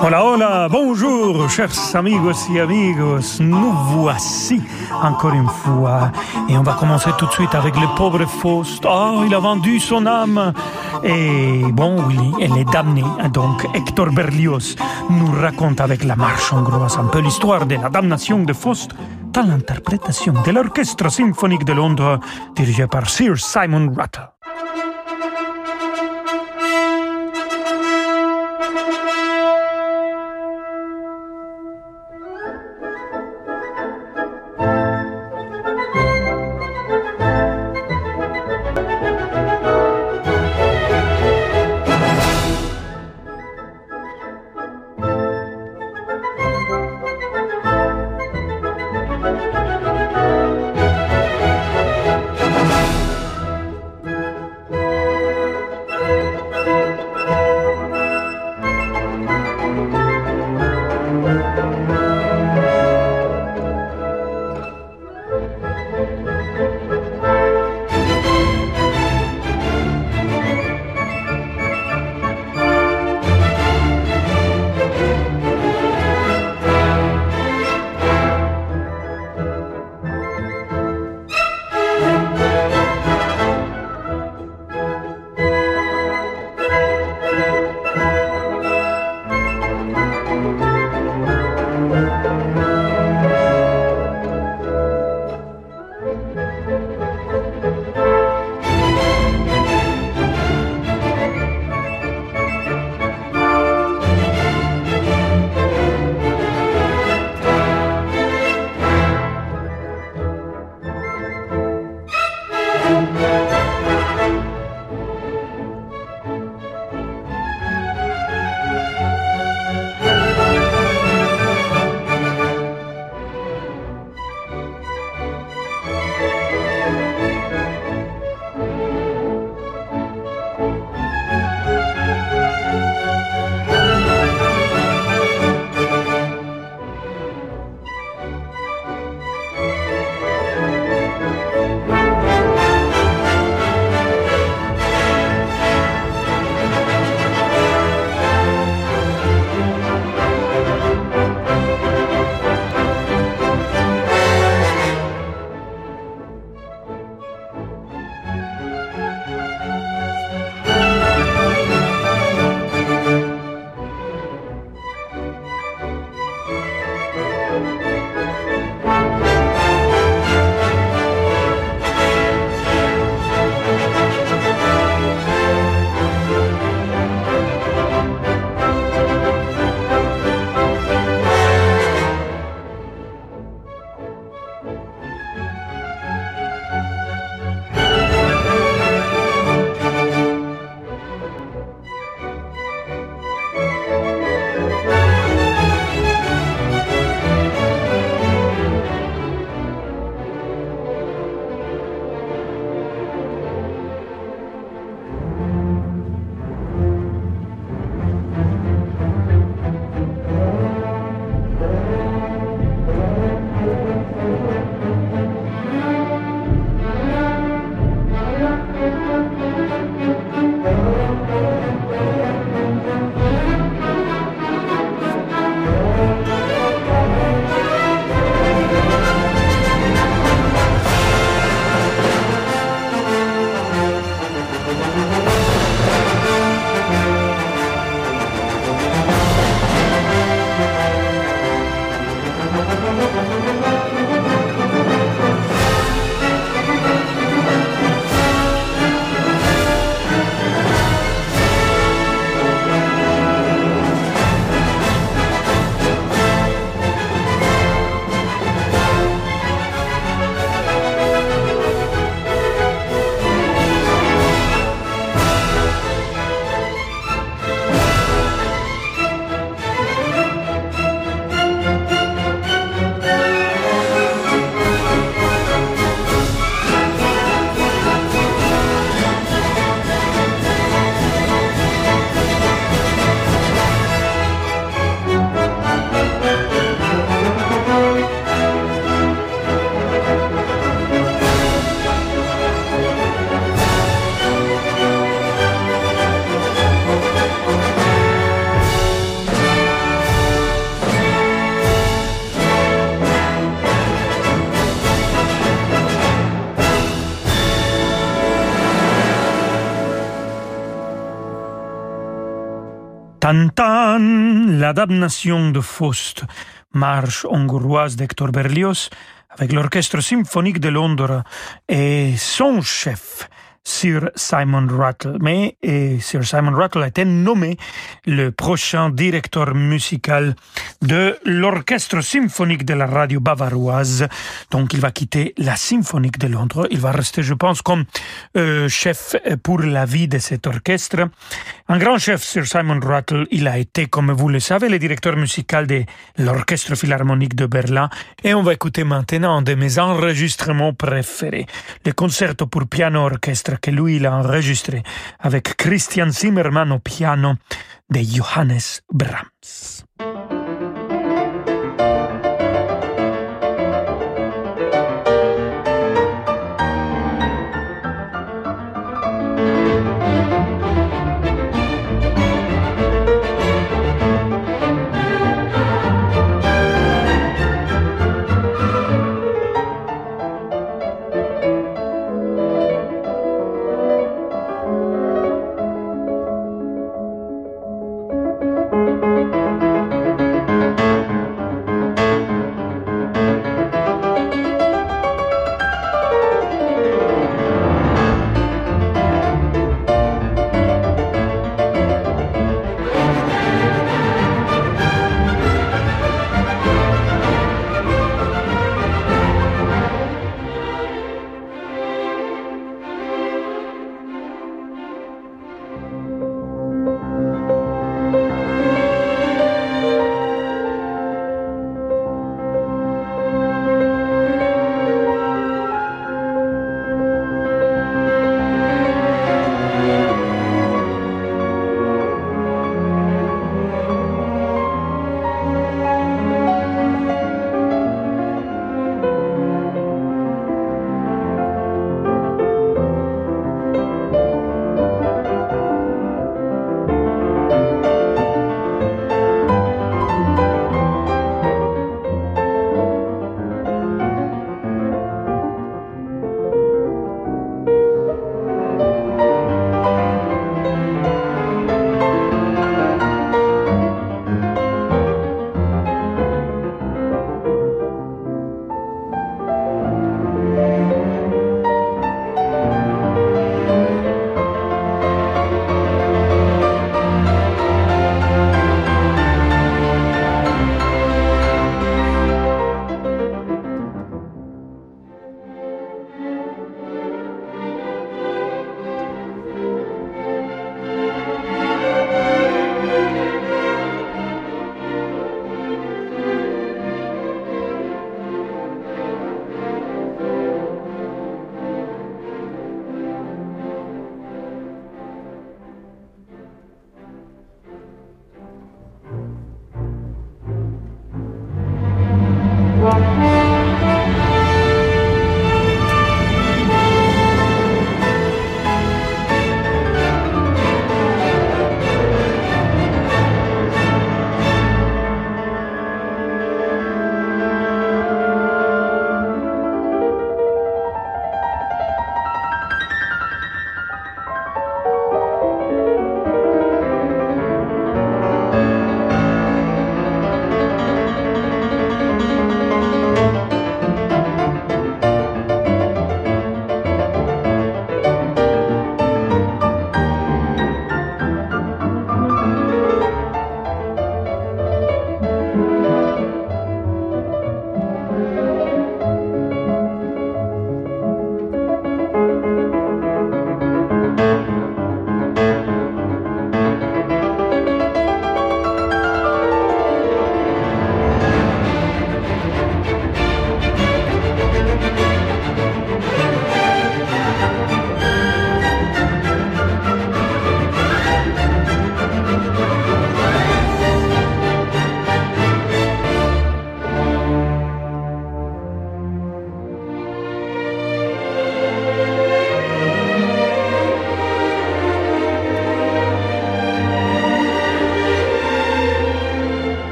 Hola, hola, bonjour, chers amigos y amigos. Nous voici encore une fois. Et on va commencer tout de suite avec le pauvre Faust. Oh, il a vendu son âme. Et bon, oui, elle est damnée. Donc, Hector Berlioz nous raconte avec la marche hongroise un peu l'histoire de la damnation de Faust dans l'interprétation de l'Orchestre symphonique de Londres dirigé par Sir Simon Rattle. Tantan, la damnation de Faust, marche hongroise d'Hector Berlioz, avec l'Orchestre symphonique de Londres et son chef, Sir Simon Rattle. Mais et Sir Simon Rattle a été nommé le prochain directeur musical de l'Orchestre symphonique de la radio bavaroise. Donc il va quitter la symphonique de Londres. Il va rester, je pense, comme euh, chef pour la vie de cet orchestre. Un grand chef, Sir Simon Rattle, il a été, comme vous le savez, le directeur musical de l'Orchestre philharmonique de Berlin. Et on va écouter maintenant un de mes enregistrements préférés, le concerto pour piano orchestre que lui il enregistré avec Christian Zimmermann au piano de Johannes Brahms.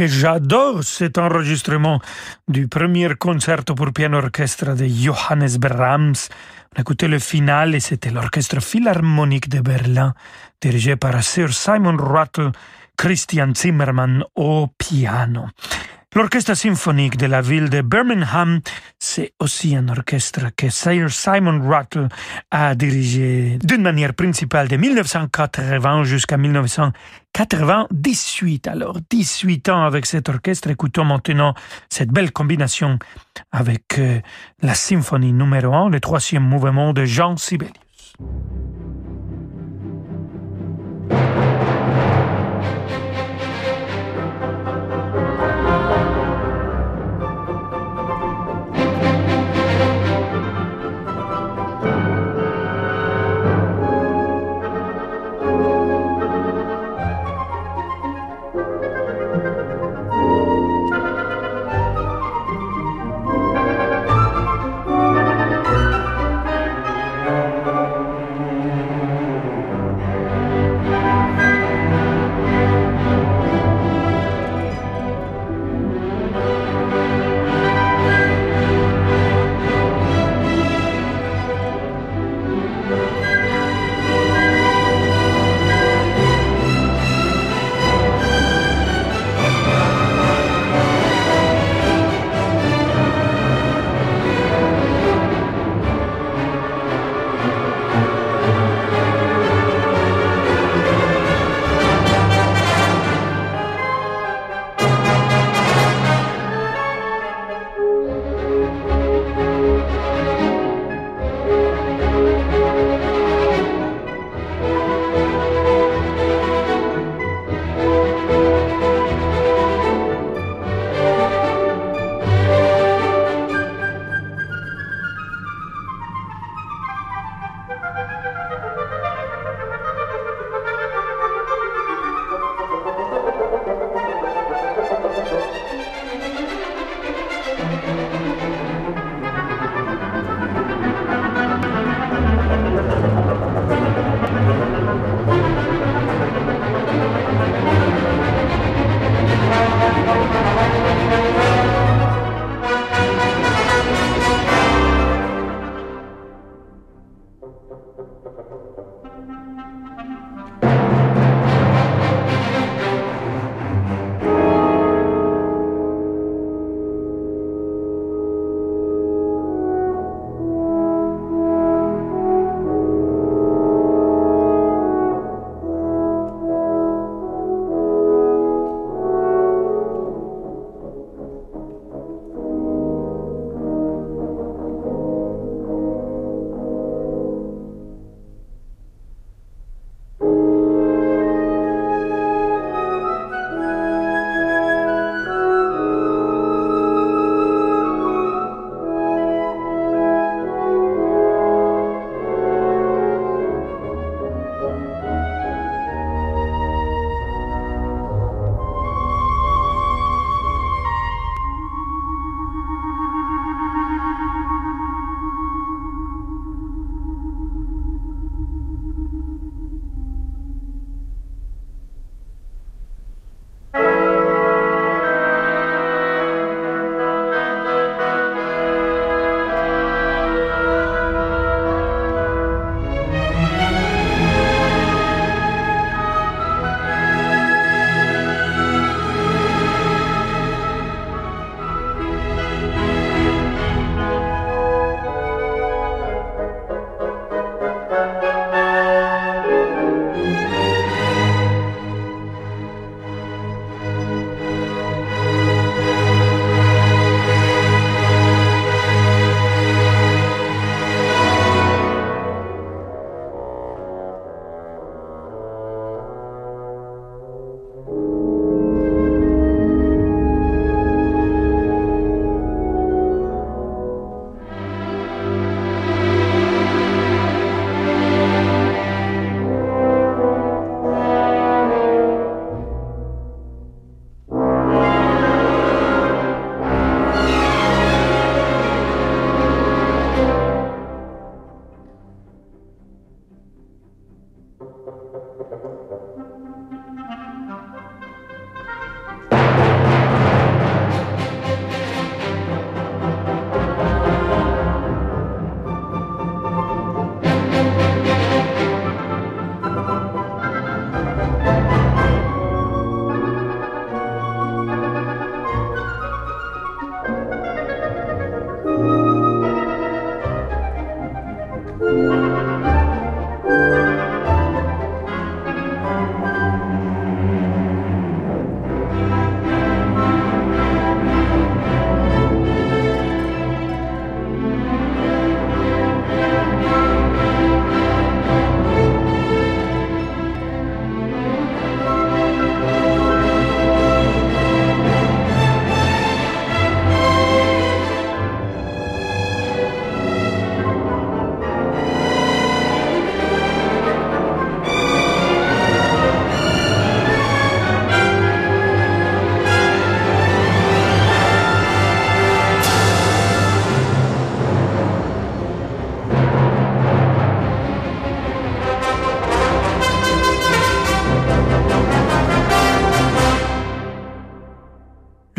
Que j'adore cet enregistrement du premier concerto pour piano orchestre de Johannes Brahms. On a écouté le final et c'était l'orchestre philharmonique de Berlin, dirigé par Sir Simon Rattle, Christian Zimmermann au piano. L'orchestre symphonique de la ville de Birmingham, c'est aussi un orchestre que Sir Simon Rattle a dirigé d'une manière principale de 1980 jusqu'à 1998. Alors, 18 ans avec cet orchestre. Écoutons maintenant cette belle combination avec euh, la symphonie numéro 1, le troisième mouvement de Jean Sibelius.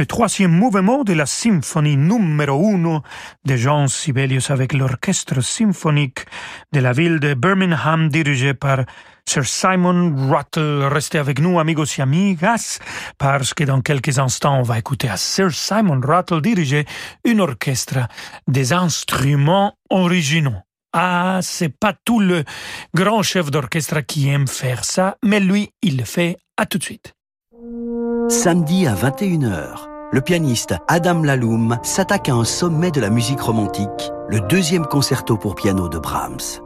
Le troisième mouvement de la symphonie numéro uno de Jean Sibelius avec l'orchestre symphonique de la ville de Birmingham dirigé par Sir Simon Rattle. Restez avec nous, amigos et amigas, parce que dans quelques instants, on va écouter à Sir Simon Rattle diriger une orchestre des instruments originaux. Ah, c'est pas tout le grand chef d'orchestre qui aime faire ça, mais lui, il le fait. À tout de suite. Samedi à 21h le pianiste Adam Laloum s'attaque à un sommet de la musique romantique, le deuxième concerto pour piano de Brahms.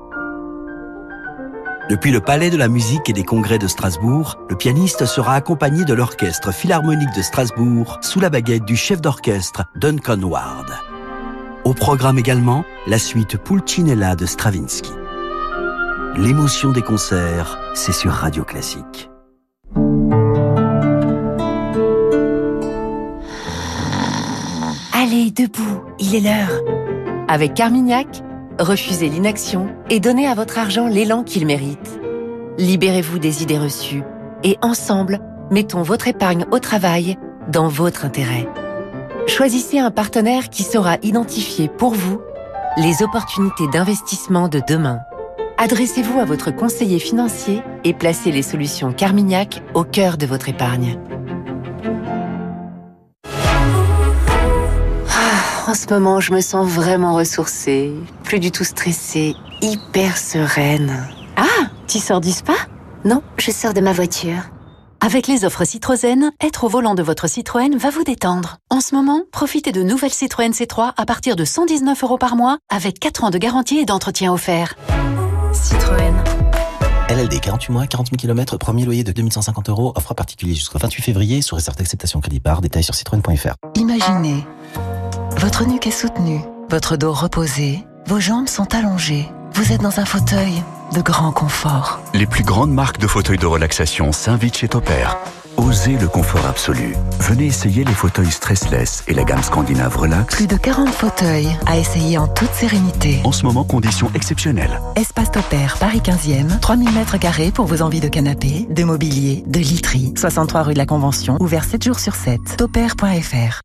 Depuis le Palais de la musique et des congrès de Strasbourg, le pianiste sera accompagné de l'Orchestre philharmonique de Strasbourg sous la baguette du chef d'orchestre Duncan Ward. Au programme également, la suite Pulcinella de Stravinsky. L'émotion des concerts, c'est sur Radio Classique. Allez, debout, il est l'heure. Avec Carmignac, refusez l'inaction et donnez à votre argent l'élan qu'il mérite. Libérez-vous des idées reçues et ensemble, mettons votre épargne au travail dans votre intérêt. Choisissez un partenaire qui saura identifier pour vous les opportunités d'investissement de demain. Adressez-vous à votre conseiller financier et placez les solutions Carmignac au cœur de votre épargne. Ce moment, je me sens vraiment ressourcée, plus du tout stressée, hyper sereine. Ah, tu sors du spa? Non, je sors de ma voiture. Avec les offres Citroën, être au volant de votre Citroën va vous détendre. En ce moment, profitez de nouvelles Citroën C3 à partir de 119 euros par mois, avec 4 ans de garantie et d'entretien offert. Citroën. LLD 48 mois, 40 000 km, premier loyer de 2150 euros, offre particulier jusqu'au 28 février, sous réserve d'acceptation crédit par, détail sur citroën.fr. Imaginez votre nuque est soutenue, votre dos reposé, vos jambes sont allongées. Vous êtes dans un fauteuil de grand confort. Les plus grandes marques de fauteuils de relaxation s'invitent chez Toper. Osez le confort absolu. Venez essayer les fauteuils stressless et la gamme scandinave Relax. Plus de 40 fauteuils à essayer en toute sérénité. En ce moment, conditions exceptionnelles. Espace Toper, Paris 15e, 3000 mètres carrés pour vos envies de canapé, de mobilier, de literie. 63 rue de la Convention, ouvert 7 jours sur 7. Toper.fr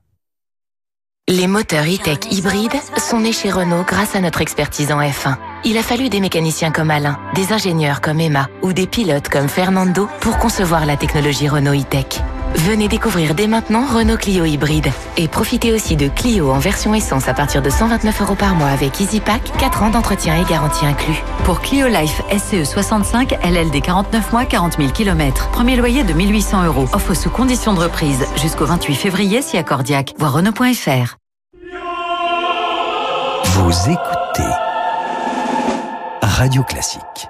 Les moteurs e-tech hybrides sont nés chez Renault grâce à notre expertise en F1. Il a fallu des mécaniciens comme Alain, des ingénieurs comme Emma ou des pilotes comme Fernando pour concevoir la technologie Renault e-tech. Venez découvrir dès maintenant Renault Clio hybride et profitez aussi de Clio en version essence à partir de 129 euros par mois avec EasyPack, 4 ans d'entretien et garantie inclus. Pour Clio Life SCE 65, LLD 49 mois, 40 000 km. Premier loyer de 1800 euros. Offre sous condition de reprise jusqu'au 28 février si accordiaque. Voir Renault.fr. Vous écoutez Radio Classique.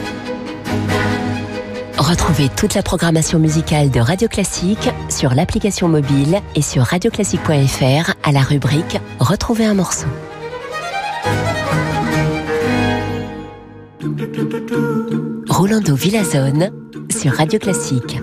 Retrouvez toute la programmation musicale de Radio Classique sur l'application mobile et sur radioclassique.fr à la rubrique Retrouver un morceau. Rolando Villazone sur Radio Classique.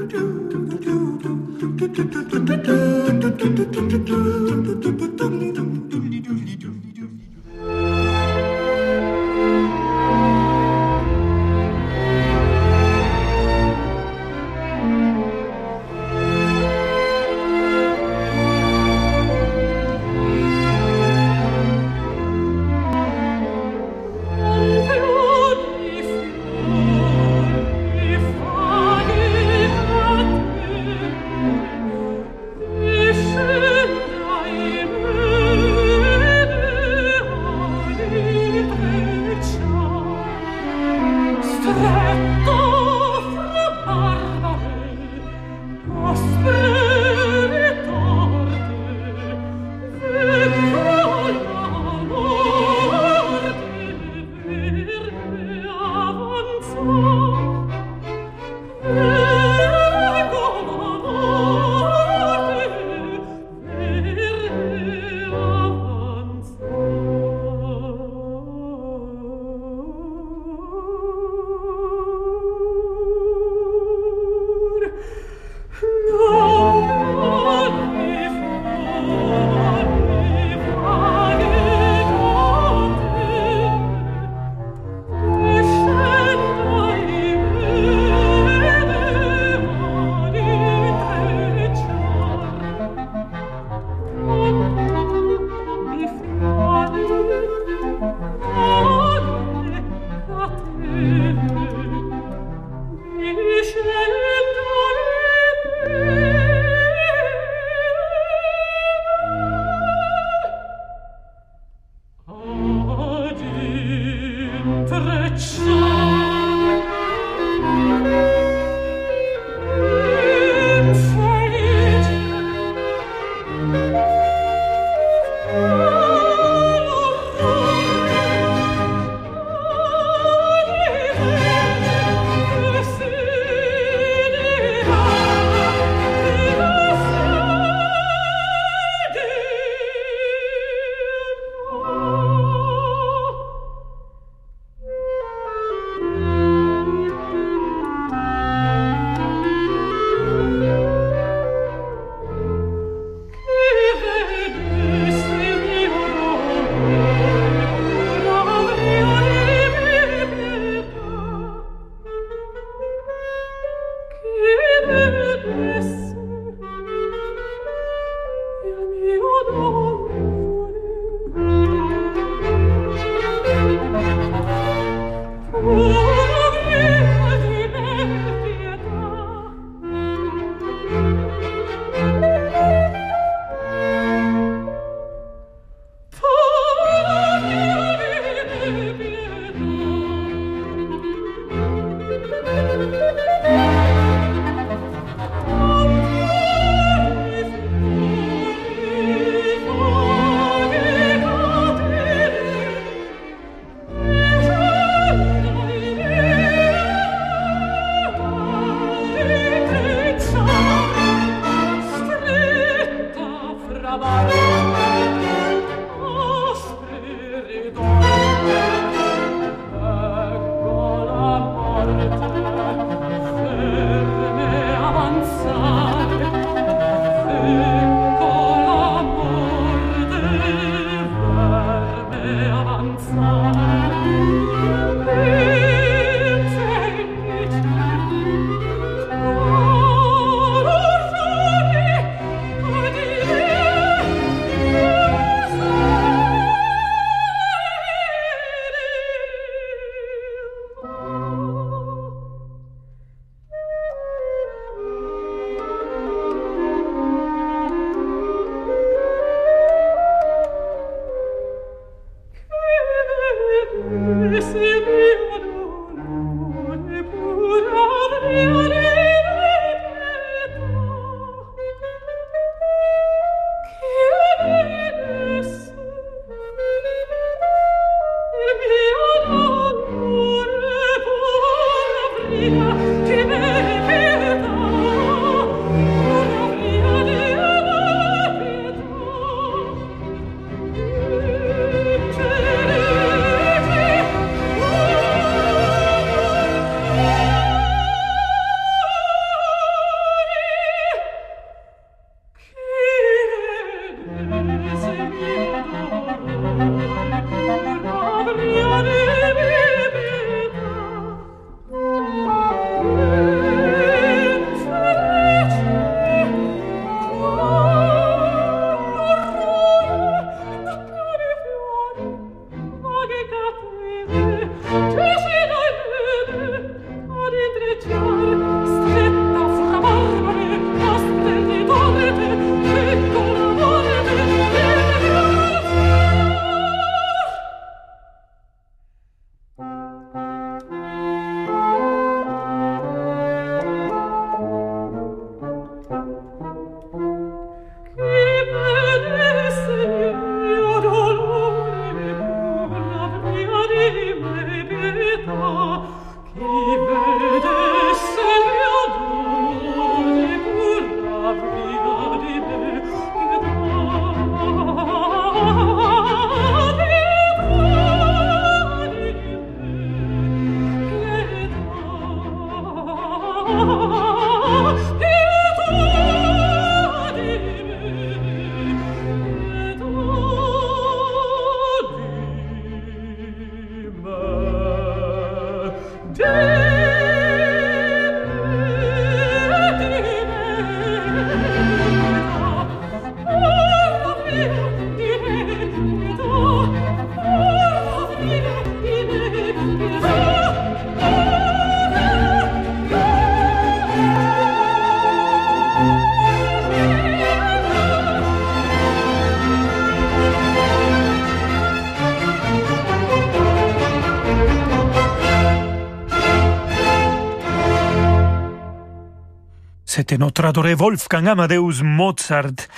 Notre adoré Wolfgang Amadeus Mozart,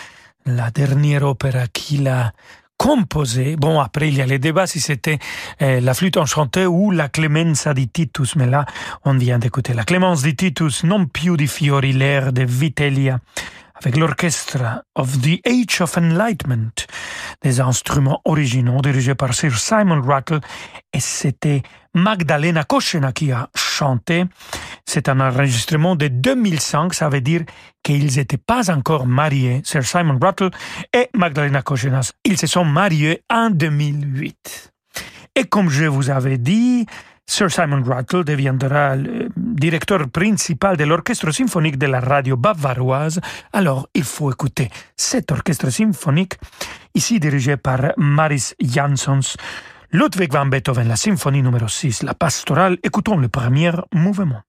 la dernière opéra qu'il a composé. Bon, après, il y a les débats si c'était euh, la flûte enchantée ou la Clemenza di Titus, mais là, on vient d'écouter la Clémence di Titus, non più di fiori, l'air de Vitellia, avec l'orchestre of the Age of Enlightenment, des instruments originaux dirigés par Sir Simon Rattle, et c'était Magdalena Koschena qui a chanté. C'est un enregistrement de 2005, ça veut dire qu'ils n'étaient pas encore mariés, Sir Simon Rattle et Magdalena Koschena. Ils se sont mariés en 2008. Et comme je vous avais dit, Sir Simon Rattle deviendra le directeur principal de l'orchestre symphonique de la radio bavaroise. Alors, il faut écouter cet orchestre symphonique, ici dirigé par Maris Jansons. Ludwig van Beethoven, la symphonie numéro 6, la pastorale. Écoutons le premier mouvement.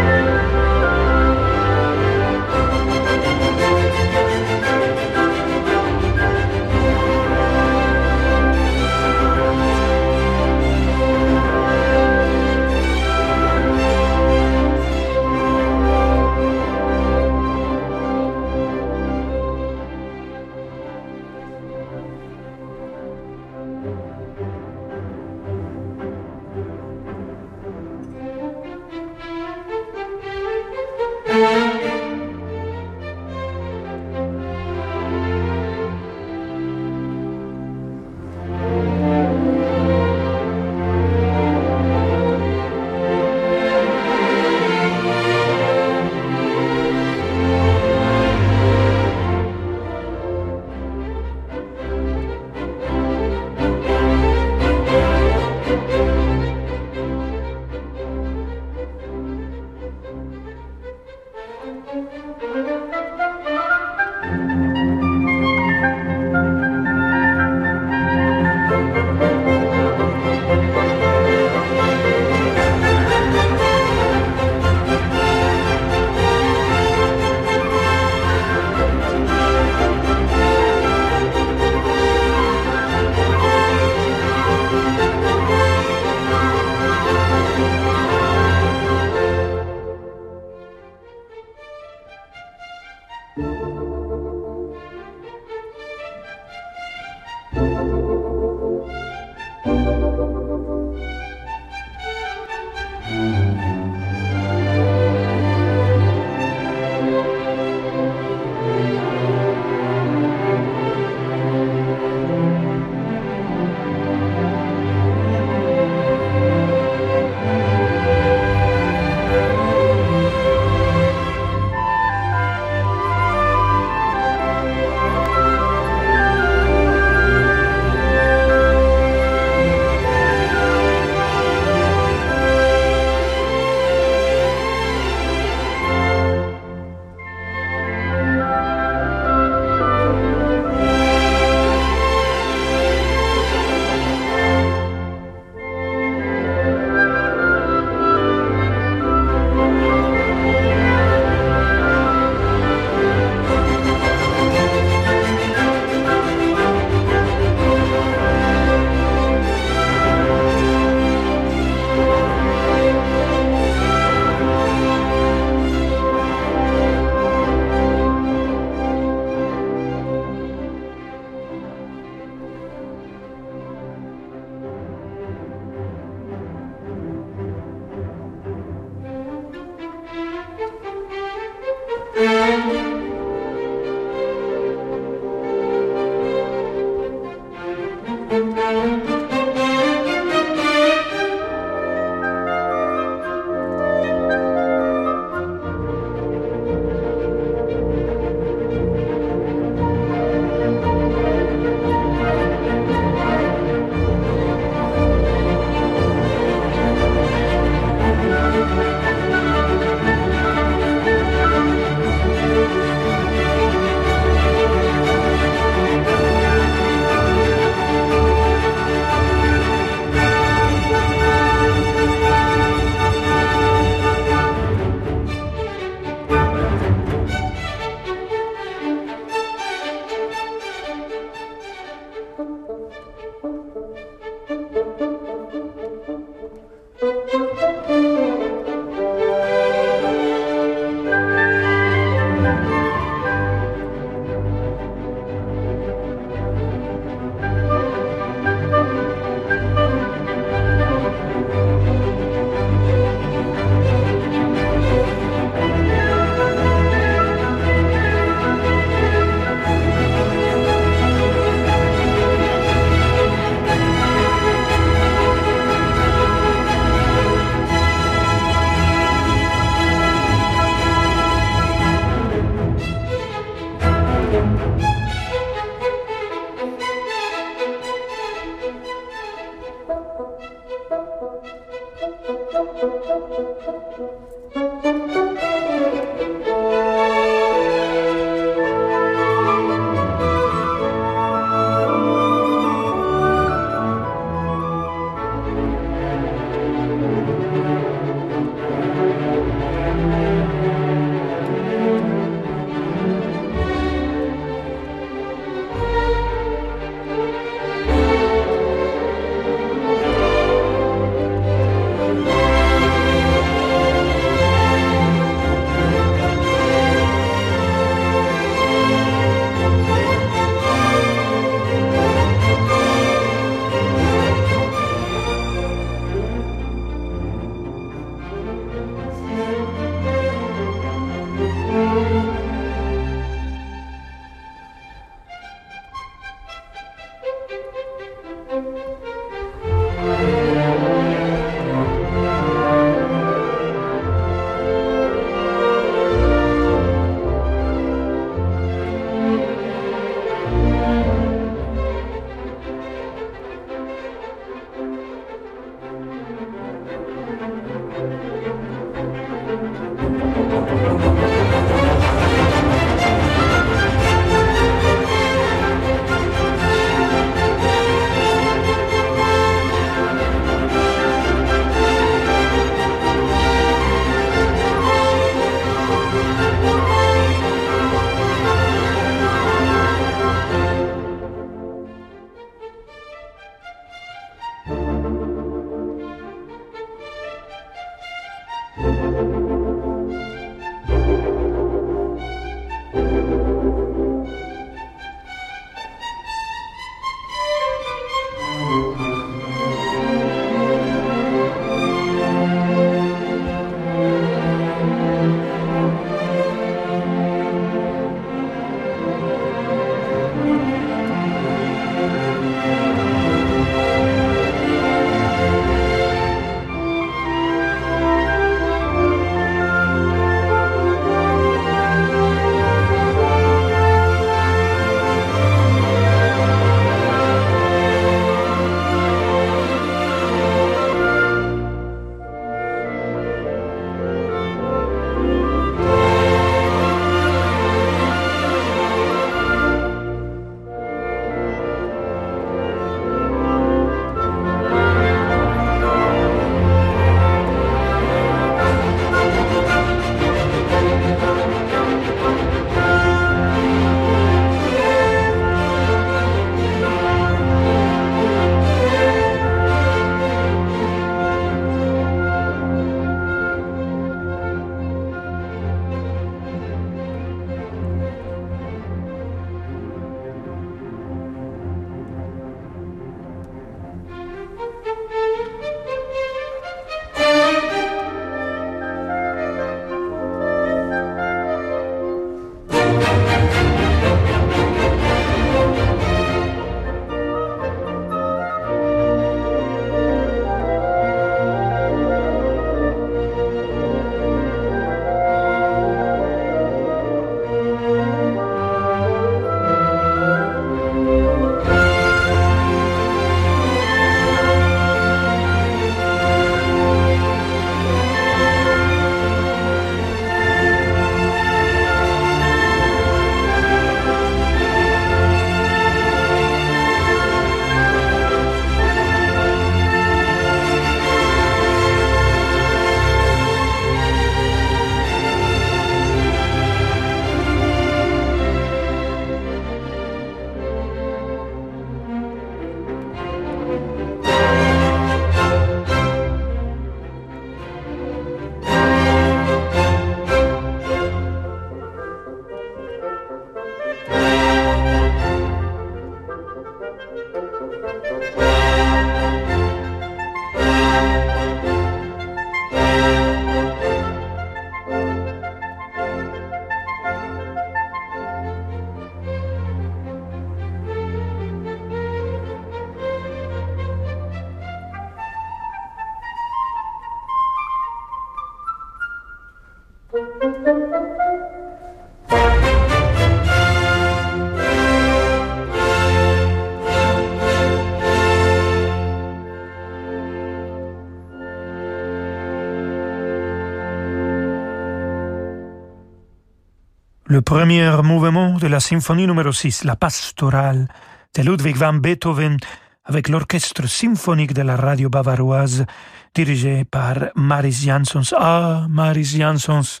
premier mouvement de la symphonie numéro 6, la pastorale de Ludwig van Beethoven, avec l'orchestre symphonique de la radio bavaroise, dirigé par Maris Jansons. Ah, Maris Jansons,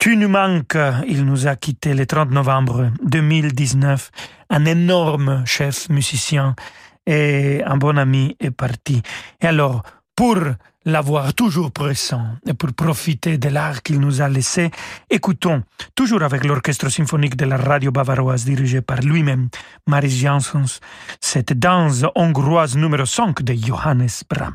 tu nous manques. Il nous a quittés le 30 novembre 2019. Un énorme chef musicien et un bon ami est parti. Et alors, pour l'avoir toujours présent et pour profiter de l'art qu'il nous a laissé, écoutons, toujours avec l'orchestre symphonique de la radio bavaroise dirigé par lui-même, Maris Jansons, cette danse hongroise numéro 5 de Johannes Brahms.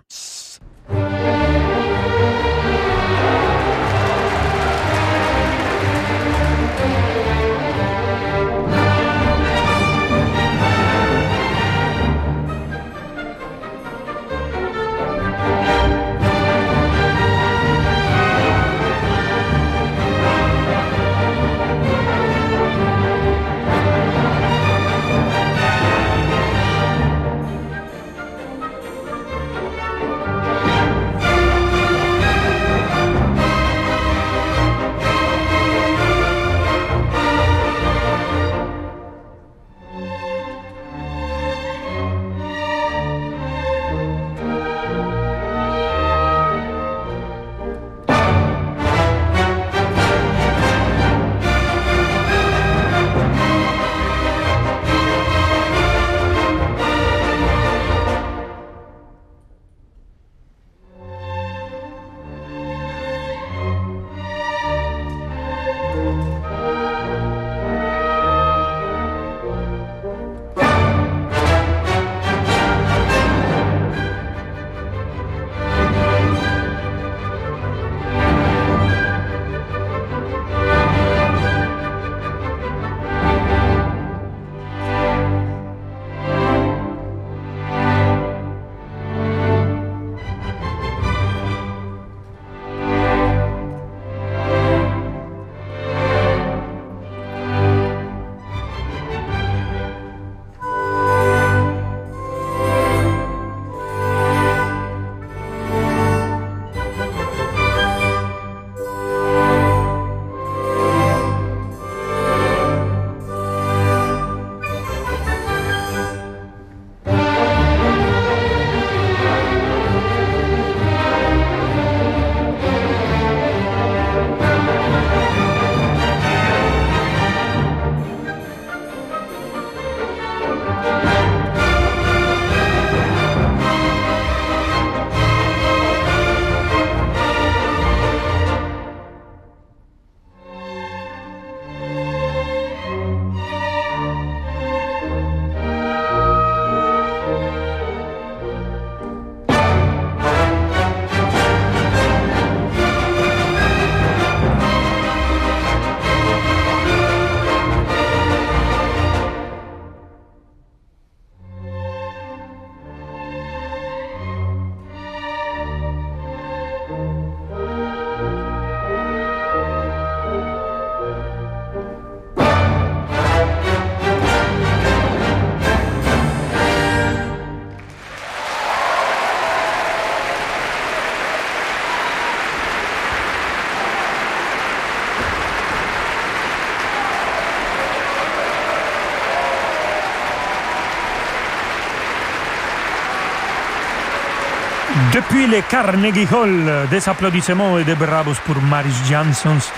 Depuis les Carnegie Hall, des applaudissements et des bravos pour Maris Jansons,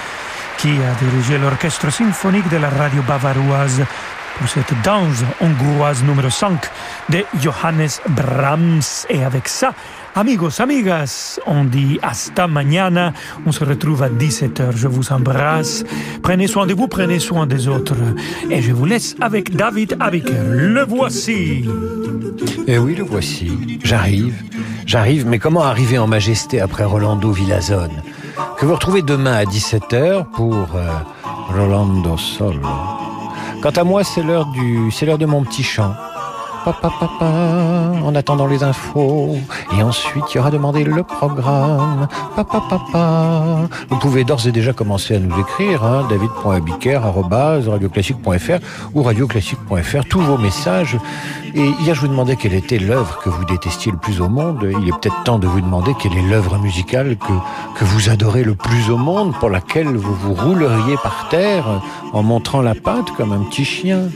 qui a dirigé l'orchestre symphonique de la radio bavaroise pour cette danse hongroise numéro 5 de Johannes Brahms. Et avec ça, amigos, amigas, on dit hasta mañana. On se retrouve à 17h. Je vous embrasse. Prenez soin de vous, prenez soin des autres. Et je vous laisse avec David Abiker. Le voici. Eh oui, le voici. J'arrive. J'arrive, mais comment arriver en majesté après Rolando Villazone? Que vous retrouvez demain à 17h pour euh, Rolando Solo. Quant à moi, c'est l'heure du, c'est l'heure de mon petit chant. en attendant les infos. Et ensuite, il y aura demandé le programme. Vous pouvez d'ores et déjà commencer à nous écrire, hein, david.abiker.radioclassique.fr ou radioclassique.fr, tous vos messages. Et hier, je vous demandais quelle était l'œuvre que vous détestiez le plus au monde. Il est peut-être temps de vous demander quelle est l'œuvre musicale que, que vous adorez le plus au monde, pour laquelle vous vous rouleriez par terre en montrant la patte comme un petit chien.